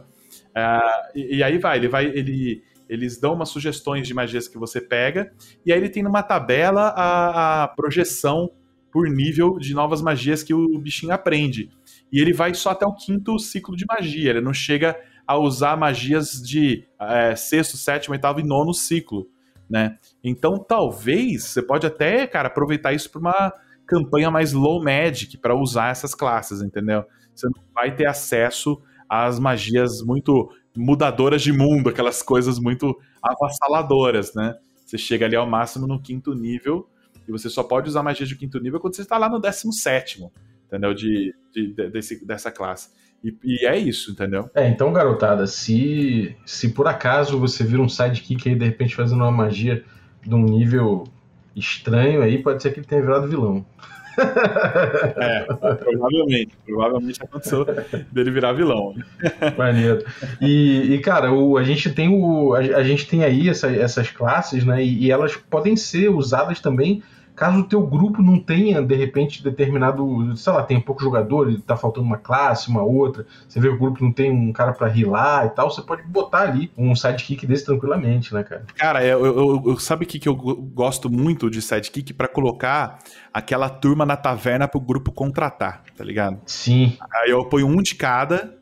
Ah, e, e aí vai, ele vai, ele, eles dão umas sugestões de magias que você pega e aí ele tem numa tabela a, a projeção por nível de novas magias que o bichinho aprende. E ele vai só até o quinto ciclo de magia. Ele não chega a usar magias de é, sexto, sétimo, oitavo e nono ciclo, né? Então talvez você pode até, cara, aproveitar isso para uma campanha mais low magic para usar essas classes, entendeu? Você não vai ter acesso às magias muito mudadoras de mundo, aquelas coisas muito avassaladoras, né? Você chega ali ao máximo no quinto nível e você só pode usar magia de quinto nível quando você está lá no décimo sétimo, entendeu? De, de- de- desse, dessa classe. E, e é isso, entendeu? É, então, garotada, se, se por acaso você vira um sidekick aí, de repente fazendo uma magia de um nível estranho aí, pode ser que ele tenha virado vilão. É, provavelmente. Provavelmente aconteceu dele virar vilão. Maneiro. E, e, cara, o, a gente tem o. A, a gente tem aí essa- essas classes, né? E, e elas podem ser usadas também caso o teu grupo não tenha, de repente, determinado. Sei lá, tem pouco jogador, e tá faltando uma classe, uma outra. Você vê que o grupo não tem um cara pra rilar e tal, você pode botar ali um sidekick desse tranquilamente, né, cara? Cara, eu, eu- eu- sabe o que, que eu go- gosto muito de sidekick? Pra colocar aquela turma na taverna pro grupo contratar, tá ligado? Sim. Aí eu ponho um de cada.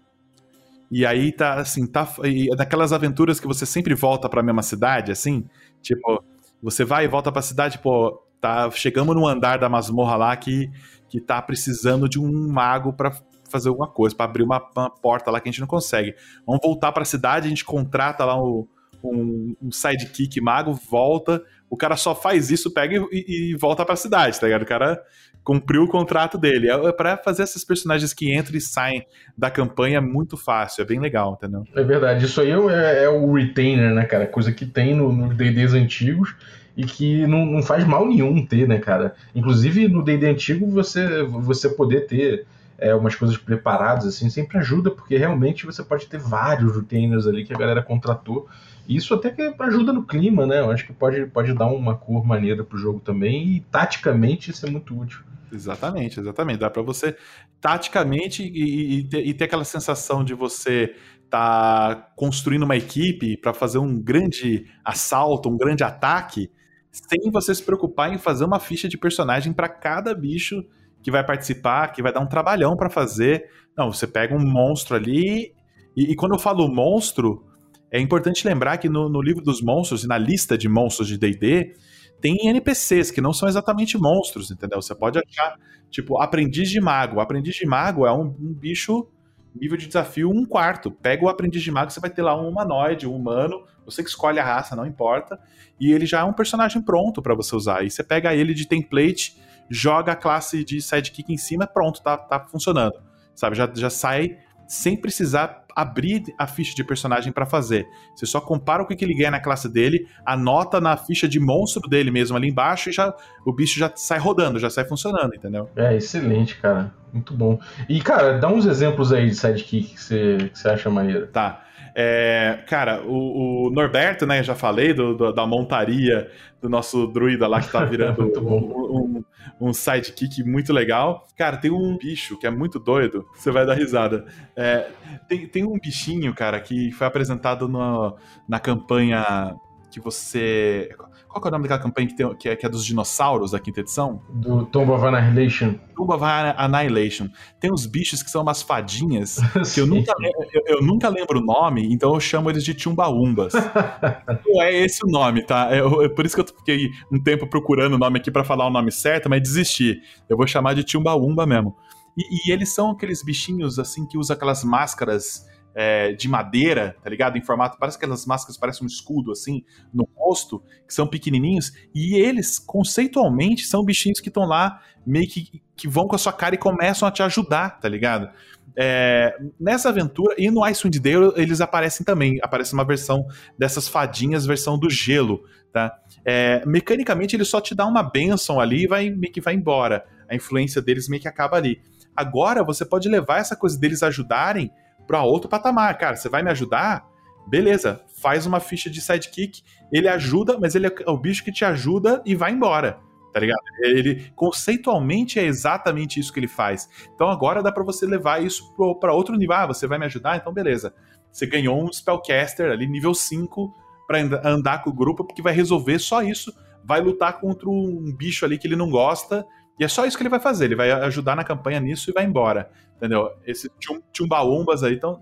E aí tá assim, tá. E é daquelas aventuras que você sempre volta pra mesma cidade, assim. Tipo, você vai e volta pra cidade, pô, tá. Chegamos num andar da masmorra lá que, que tá precisando de um mago pra fazer alguma coisa, pra abrir uma, uma porta lá que a gente não consegue. Vamos voltar pra cidade, a gente contrata lá um, um sidekick mago, volta. O cara só faz isso, pega e, e volta pra cidade, tá ligado? O cara cumpriu o contrato dele. É pra fazer esses personagens que entram e saem da campanha é muito fácil, é bem legal, entendeu? É verdade, isso aí é, é o retainer, né, cara? Coisa que tem no- nos DDs antigos e que não, não faz mal nenhum ter, né, cara? Inclusive no DD antigo você, você poder ter é, umas coisas preparadas, assim, sempre ajuda, porque realmente você pode ter vários retainers ali que a galera contratou. E isso até que ajuda no clima, né? Eu acho que pode, pode dar uma cor maneira pro jogo também e taticamente isso é muito útil. Exatamente, exatamente. Dá pra você taticamente e, e ter, e ter aquela sensação de você tá construindo uma equipe pra fazer um grande assalto, um grande ataque, sem você se preocupar em fazer uma ficha de personagem pra cada bicho que vai participar, que vai dar um trabalhão pra fazer. Não, você pega um monstro ali e, e quando eu falo monstro, é importante lembrar que no, no livro dos monstros e na lista de monstros de D&D tem NPCs que não são exatamente monstros, entendeu? Você pode achar, tipo, aprendiz de mago. Aprendiz de mago é um, um bicho nível de desafio um quarto. Pega o aprendiz de mago, você vai ter lá um humanoide, um humano, você que escolhe a raça, não importa, e ele já é um personagem pronto pra você usar. E você pega ele de template, joga a classe de sidekick em cima, pronto, tá, tá funcionando. Sabe, já, já sai sem precisar abrir a ficha de personagem pra fazer. Você só compara o que que ele ganha na classe dele, anota na ficha de monstro dele mesmo ali embaixo e já o bicho já sai rodando, já sai funcionando, entendeu? É, excelente, cara. Muito bom. E, cara, dá uns exemplos aí de sidekick que você, que você acha maneiro. Tá. É, cara, o, o Norberto, né? Já falei do, do- da montaria do nosso druida lá que tá virando um, um, um sidekick muito legal. Cara, tem um bicho que é muito doido, você vai dar risada. É, tem, tem um bichinho, cara, que foi apresentado no- na campanha que você. Qual que é o nome daquela campanha que, tem, que, é, que é dos dinossauros da quinta edição? Do Tomb of Annihilation. Tomb of Annihilation. Tem uns bichos que são umas fadinhas que eu nunca, eu, eu, nunca lembro o nome, então eu chamo eles de Chumbaumbas. Não é esse o nome, tá? Eu, é por isso que eu fiquei um tempo procurando o nome aqui para falar o nome certo, mas desisti. Eu vou chamar de Chumbaumba mesmo. E, e, eles são aqueles bichinhos assim que usam aquelas máscaras é, de madeira, tá ligado? Em formato, parece que aquelas máscaras parecem um escudo, assim, no rosto, que são pequenininhos, e eles, conceitualmente, são bichinhos que estão lá, meio que, que vão com a sua cara e começam a te ajudar, tá ligado? É, nessa aventura, e no Icewind Dale eles aparecem também, aparece uma versão dessas fadinhas, versão do gelo, tá? É, mecanicamente ele só te dá uma benção ali e vai, meio que vai embora, a influência deles meio que acaba ali. Agora você pode levar essa coisa deles ajudarem para outro patamar. Cara, você vai me ajudar? Beleza, faz uma ficha de sidekick, ele ajuda, mas ele é o bicho que te ajuda e vai embora. Tá ligado? Ele conceitualmente é exatamente isso que ele faz. Então agora dá para você levar isso para outro nível. Ah, você vai me ajudar? Então beleza. Você ganhou um spellcaster ali nível 5 para andar com o grupo, porque vai resolver só isso. Vai lutar contra um bicho ali que ele não gosta e é só isso que ele vai fazer. Ele vai ajudar na campanha nisso e vai embora. Entendeu? Esses chumbaumbas aí tão,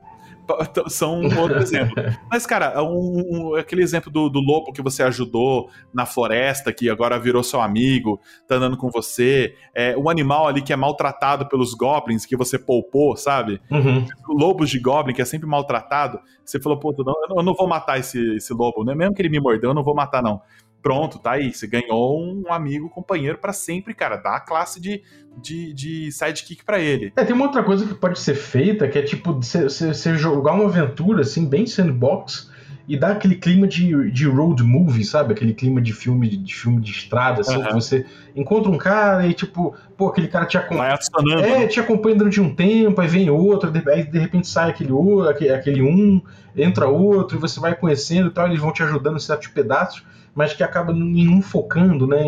são um outro exemplo. Mas, cara, um, um, aquele exemplo do, do, lobo que você ajudou na floresta, que agora virou seu amigo, tá andando com você, é, um animal ali que é maltratado pelos goblins, que você poupou, sabe? Uhum. Lobos de goblin, que é sempre maltratado. Você falou, pô, não, eu não vou matar esse, esse lobo, né? Mesmo que ele me mordeu, eu não vou matar, não pronto, tá aí. Você ganhou um amigo, companheiro para sempre, cara. Dá a classe de, de, de sidekick para ele. É, tem uma outra coisa que pode ser feita, que é tipo, você jogar uma aventura, assim, bem sandbox, e dar aquele clima de, de road movie, sabe? Aquele clima de filme de, filme de estrada, assim, uhum. você encontra um cara e, tipo, pô, aquele cara te acompanha. É, né? te acompanha durante um tempo, aí vem outro, aí de repente sai aquele outro, aquele um, entra outro, e você vai conhecendo e tal, eles vão te ajudando em certos pedaços mas que acaba nenhum focando, né,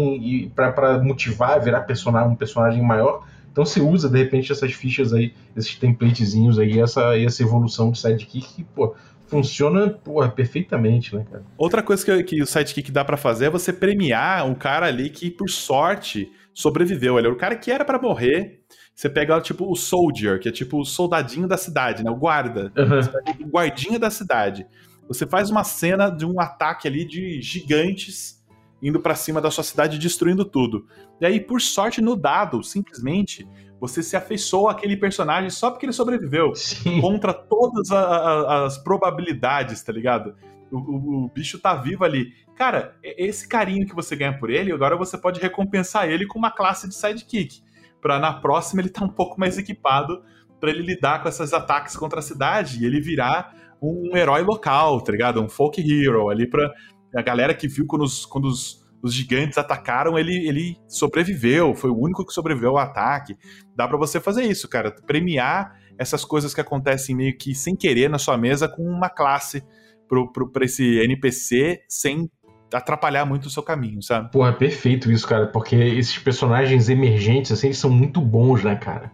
para motivar, virar personagem, um personagem maior. Então você usa, de repente, essas fichas aí, esses templatezinhos aí, essa, essa evolução de sidekick que, pô, funciona porra, perfeitamente, né, cara? Outra coisa que, que o sidekick dá para fazer é você premiar um cara ali que, por sorte, sobreviveu. Ele é o cara que era para morrer. Você pega, tipo, o soldier, que é tipo o soldadinho da cidade, né? O guarda. Uhum. o guardinha da cidade. Você faz uma cena de um ataque ali de gigantes indo para cima da sua cidade destruindo tudo. E aí, por sorte, no dado, simplesmente, você se afeiçoa àquele personagem só porque ele sobreviveu. Sim. Contra todas a, a, as probabilidades, tá ligado? O, o, o, bicho tá vivo ali. Cara, esse carinho que você ganha por ele, agora você pode recompensar ele com uma classe de sidekick. Pra na próxima ele tá um pouco mais equipado para ele lidar com esses ataques contra a cidade e ele virar um herói local, tá ligado? Um folk hero ali pra a galera que viu quando os, quando os, os gigantes atacaram, ele, ele sobreviveu, foi o único que sobreviveu ao ataque. Dá para você fazer isso, cara, premiar essas coisas que acontecem meio que sem querer na sua mesa com uma classe pro, pro, pra esse NPC sem atrapalhar muito o seu caminho, sabe? Porra, é perfeito isso, cara, porque esses personagens emergentes, assim, eles são muito bons, né, cara?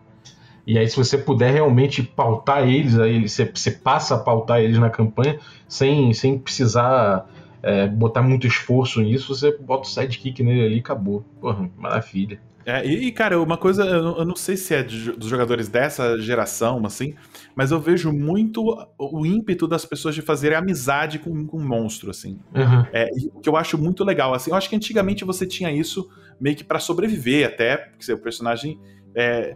E aí, se você puder realmente pautar eles, aí você, você passa a pautar eles na campanha sem, sem precisar é, botar muito esforço nisso, você bota o sidekick nele ali e acabou. Porra, maravilha. É, e, cara, uma coisa, eu não sei se é de, dos jogadores dessa geração, assim, mas eu vejo muito o ímpeto das pessoas de fazer amizade com, com um monstro, assim. Uhum. É, o que eu acho muito legal, assim. Eu acho que antigamente você tinha isso meio que para sobreviver, até, porque o personagem é,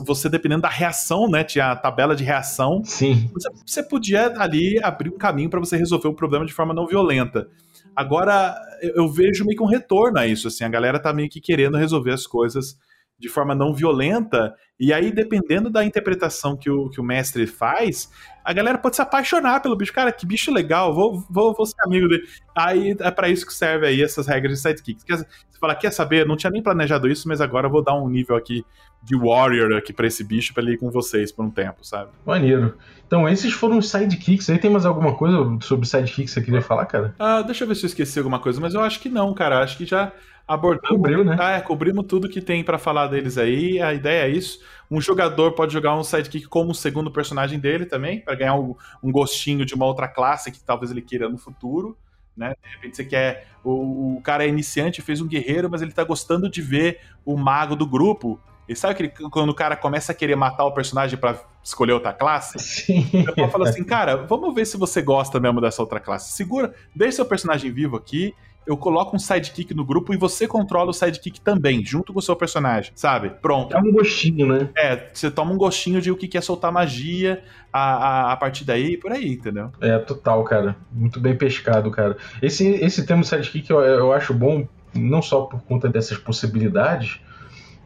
você, dependendo da reação, né? Tinha a tabela de reação. Sim. Você, você podia ali abrir um caminho para você resolver o problema de forma não violenta. Agora, eu vejo meio que um retorno a isso, assim, a galera tá meio que querendo resolver as coisas de forma não violenta, e aí, dependendo da interpretação que o, que o mestre faz, a galera pode se apaixonar pelo bicho. Cara, que bicho legal, vou, vou, vou ser amigo dele. Aí é para isso que serve aí essas regras de sidekicks. Você fala, quer saber? Não tinha nem planejado isso, mas agora eu vou dar um nível aqui de warrior aqui para esse bicho para ele ir com vocês por um tempo, sabe? Maneiro. Então, esses foram os sidekicks. Aí tem mais alguma coisa sobre sidekicks que você queria falar, cara? Ah, deixa eu ver se eu esqueci alguma coisa, mas eu acho que não, cara. Acho que já abordamos. Cobriu, né? Ah, é, cobrimos tudo que tem para falar deles aí. A ideia é isso. Um jogador pode jogar um sidekick como o segundo personagem dele também, para ganhar um, um, gostinho de uma outra classe que talvez ele queira no futuro. né? De repente você quer. O, o cara é iniciante, fez um guerreiro, mas ele tá gostando de ver o mago do grupo. E sabe que quando o cara começa a querer matar o personagem para escolher outra classe? Sim. Eu falo assim, cara, vamos ver se você gosta mesmo dessa outra classe. Segura, deixa seu personagem vivo aqui. Eu coloco um sidekick no grupo e você controla o sidekick também, junto com o seu personagem, sabe? Pronto. É um gostinho, né? É, você toma um gostinho de o que é soltar magia a, a, a partir daí por aí, entendeu? É, total, cara. Muito bem pescado, cara. Esse, esse termo sidekick eu, eu acho bom, não só por conta dessas possibilidades,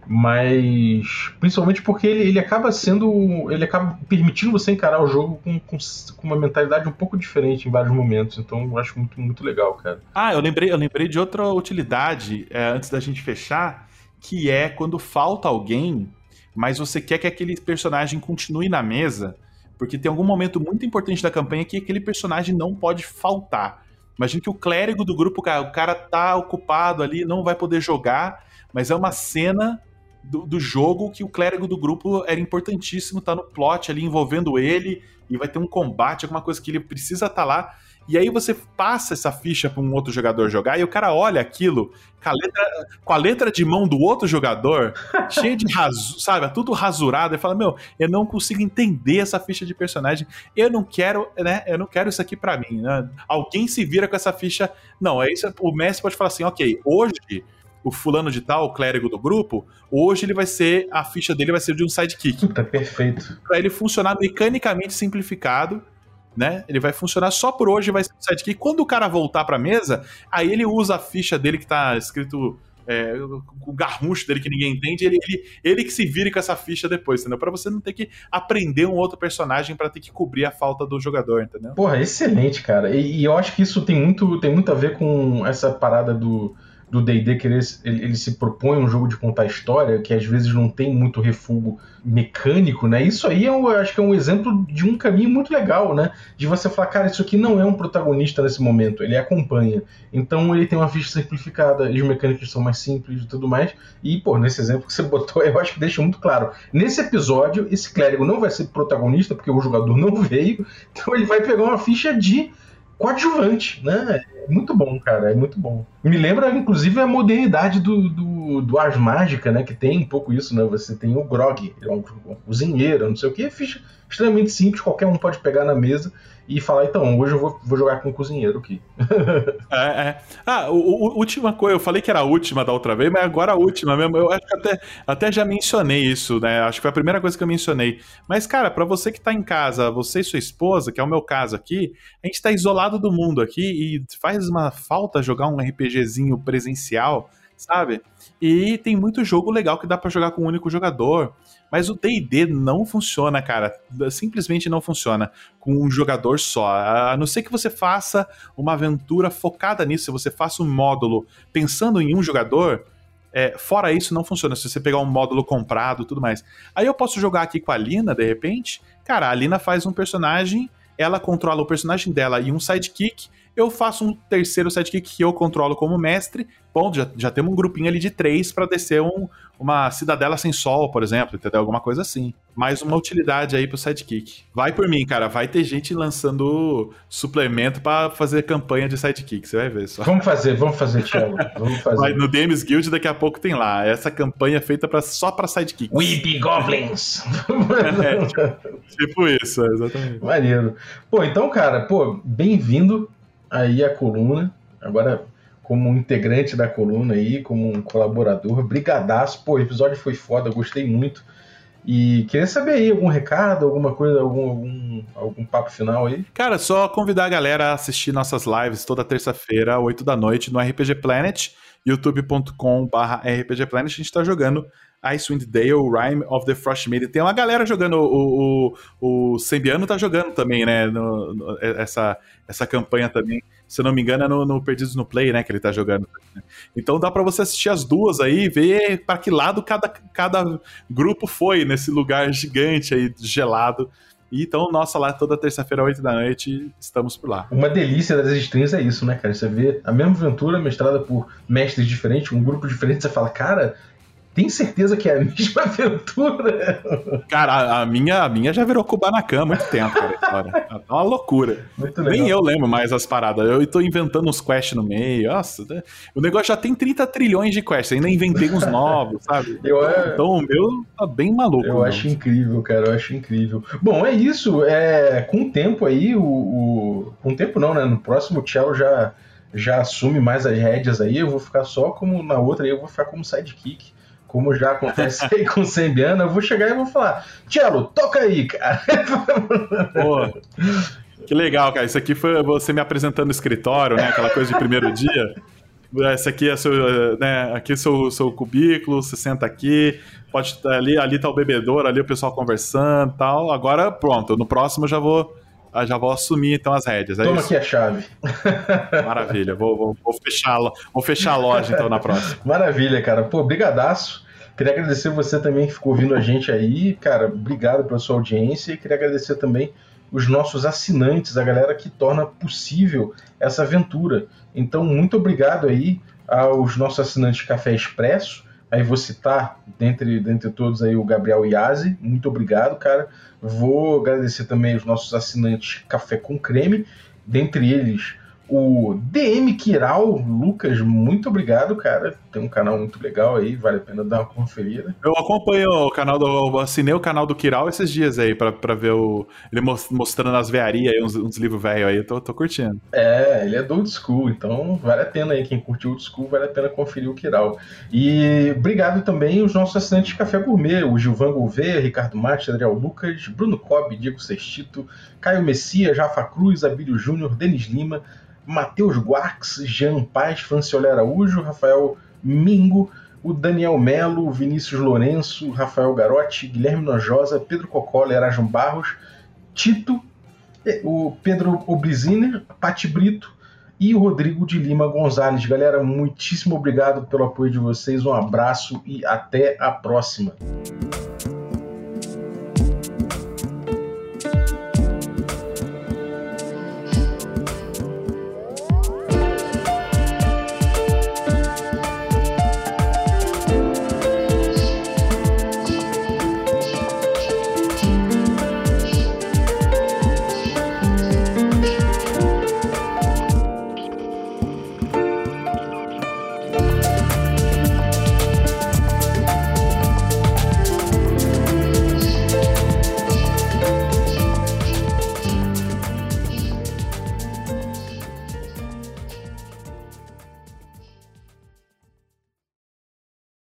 mas principalmente porque ele, ele acaba sendo. ele acaba permitindo você encarar o jogo com, com, com, uma mentalidade um pouco diferente em vários momentos. Então eu acho muito, muito legal, cara. Ah, eu lembrei, eu lembrei de outra utilidade é, antes da gente fechar, que é quando falta alguém, mas você quer que aquele personagem continue na mesa, porque tem algum momento muito importante da campanha que aquele personagem não pode faltar. Imagina que o clérigo do grupo, o cara tá ocupado ali, não vai poder jogar, mas é uma cena do, do, jogo que o clérigo do grupo era importantíssimo, tá no plot ali envolvendo ele, e vai ter um combate, alguma coisa que ele precisa estar tá lá. E aí você passa essa ficha para um outro jogador jogar, e o cara olha aquilo com a letra, com a letra de mão do outro jogador, cheio de raso, sabe, tudo rasurado, e fala: Meu, eu não consigo entender essa ficha de personagem, eu não quero, né? Eu não quero isso aqui para mim. Né? Alguém se vira com essa ficha. Não, é isso. O mestre pode falar assim: ok, hoje o fulano de tal, o clérigo do grupo, hoje ele vai ser, a ficha dele vai ser de um sidekick. Tá perfeito. Pra ele funcionar mecanicamente simplificado, né? Ele vai funcionar só por hoje, vai ser um sidekick. Quando o cara voltar pra mesa, aí ele usa a ficha dele que tá escrito é, o garrucho dele que ninguém entende, ele, ele, ele, que se vire com essa ficha depois, entendeu? Pra você não ter que aprender um outro personagem para ter que cobrir a falta do jogador, entendeu? Porra, excelente, cara. E, e, eu acho que isso tem muito, tem muito a ver com essa parada do do D&D que ele, ele, se propõe um jogo de contar história que às vezes não tem muito refúgio mecânico, né? Isso aí é eu acho que é um exemplo de um caminho muito legal, né? De você falar, cara, isso aqui não é um protagonista nesse momento, ele acompanha. Então ele tem uma ficha simplificada, as mecânicas são mais simples e tudo mais. E, pô, nesse exemplo que você botou, eu acho que deixa muito claro. Nesse episódio, esse clérigo não vai ser protagonista, porque o jogador não veio, então ele vai pegar uma ficha de coadjuvante, né? É muito bom, cara, é muito bom. Me lembra, inclusive, a modernidade do, do, do Ars Mágica, né? Que tem um pouco isso, né? Você tem o Grog, é um, cozinheiro, não sei o que, ficha extremamente simples, qualquer um pode pegar na mesa e falar, então, hoje eu vou, vou jogar com o cozinheiro aqui. é, é. Ah, o, o, última coisa, eu falei que era a última da outra vez, mas agora a última mesmo. Eu acho que até, até já mencionei isso, né? Acho que foi a primeira coisa que eu mencionei. Mas, cara, para você que tá em casa, você e sua esposa, que é o meu caso aqui, a gente tá isolado do mundo aqui e faz uma falta jogar um RPGzinho presencial, sabe? E tem muito jogo legal que dá para jogar com um único jogador. Mas o DD não funciona, cara. Simplesmente não funciona com um jogador só. A não ser que você faça uma aventura focada nisso, se você faça um módulo pensando em um jogador. É, fora isso, não funciona. Se você pegar um módulo comprado tudo mais. Aí eu posso jogar aqui com a Lina, de repente. Cara, a Lina faz um personagem, ela controla o personagem dela e um sidekick. Eu faço um terceiro sidekick que eu controlo como mestre. Bom, já, já temos um grupinho ali de três para descer um, uma cidadela sem sol, por exemplo, entendeu? Alguma coisa assim. Mais uma utilidade aí pro sidekick. Vai por mim, cara. Vai ter gente lançando suplemento para fazer campanha de sidekick. Você vai ver só. Vamos fazer, vamos fazer, Thiago. Vamos fazer. Vai, no DMs Guild daqui a pouco tem lá. Essa campanha é feita pra, só pra sidekick. We be goblins! é, tipo, tipo isso, exatamente. Maneiro. Pô, então, cara, pô, bem-vindo aí a coluna. Agora, como integrante da coluna aí, como um colaborador, brigadaço. Pô, o episódio foi foda, gostei muito. E queria saber aí algum recado, alguma coisa, algum, algum, algum papo final aí. Cara, só convidar a galera a assistir nossas lives toda terça-feira, 8 da noite, no RPG Planet, youtube.com.br RPG Planet. A gente tá jogando Icewind Dale, Rime of the Frost Maiden. Tem uma galera jogando, o, o, o Sembiano tá jogando também, né? No, no, essa, essa campanha também. Se eu não me engano, é no, no, Perdidos no Play, né? Que ele tá jogando. Então dá para você assistir as duas aí, ver para que lado cada, cada grupo foi nesse lugar gigante aí, gelado. E então, nossa, lá toda terça-feira, 8 da noite, estamos por lá. Uma delícia das streams é isso, né, cara? Você vê a mesma aventura mestrada por mestres diferentes, um grupo diferente, você fala, cara, Tem certeza que é a mesma aventura? Cara, a, minha, a minha já virou Kubanacan há muito tempo, cara. História. Tá uma loucura. Muito legal. Nem eu lembro mais as paradas. Eu tô inventando uns quests no meio. Nossa, né? o negócio já tem 30 trilhões de quests. Ainda inventei uns novos, sabe? Eu, é- Então o meu tá bem maluco. Eu acho incrível, cara, eu acho incrível. Bom, é isso. É, com o tempo aí, o, o- Com o tempo não, né? No próximo Cello já, já assume mais as rédeas aí. Eu vou ficar só como na outra aí, eu vou ficar como sidekick. Como já acontece aí com o Sembiana, eu vou chegar e vou falar: Cello, toca aí, cara. Pô, que legal, cara. Isso aqui foi você me apresentando no escritório, né? Aquela coisa de primeiro dia. Esse aqui é seu, né? Aqui é seu, seu cubículo, você senta aqui, pode ali, ali tá o bebedouro, ali o pessoal conversando e tal. Agora, pronto, no próximo eu já vou, já vou assumir então as rédeas. É Toma isso? aqui a chave. Maravilha. Vou, vou, vou fechar, vou fechar a loja então na próxima. Maravilha, cara. Pô, brigadaço. Queria agradecer você também que ficou ouvindo a gente aí, cara. Obrigado pela sua audiência e queria agradecer também os nossos assinantes, a galera que torna possível essa aventura. Então, muito obrigado aí aos nossos assinantes Café Expresso. Aí vou citar, dentre, dentre todos aí, o Gabriel Iazzi. Muito obrigado, cara. Vou agradecer também os nossos assinantes Café com Creme, dentre eles o DM Kiral, Lucas, muito obrigado, cara. Tem um canal muito legal aí, vale a pena dar uma conferida. Eu acompanho o canal do. Assinei o canal do Kiral esses dias aí pra, pra ver o. Ele mos- mostrando as vearias aí, uns, uns livros velhos aí. Eu tô, tô curtindo. É, ele é do old school, então vale a pena aí. Quem curtiu old school, vale a pena conferir o Kiral. E obrigado também os nossos assinantes de Café Gourmet, o Gilvan Gouveia, Ricardo Mate, Adriel Lucas, Bruno Cobb, Diego Sextito, Caio Messias, Rafa Cruz, Abílio Júnior, Denis Lima, Matheus Guarques, Jean Paz, Francioli Araújo, Rafael Mingo, o Daniel Melo, Vinícius Lourenço, Rafael Garotti, Guilherme Nojosa, Pedro Cocola, Erasmo Barros, Tito, o Pedro Obliziner, Pati Brito e o Rodrigo de Lima Gonzalez. Galera, muitíssimo obrigado pelo apoio de vocês, um abraço e até a próxima.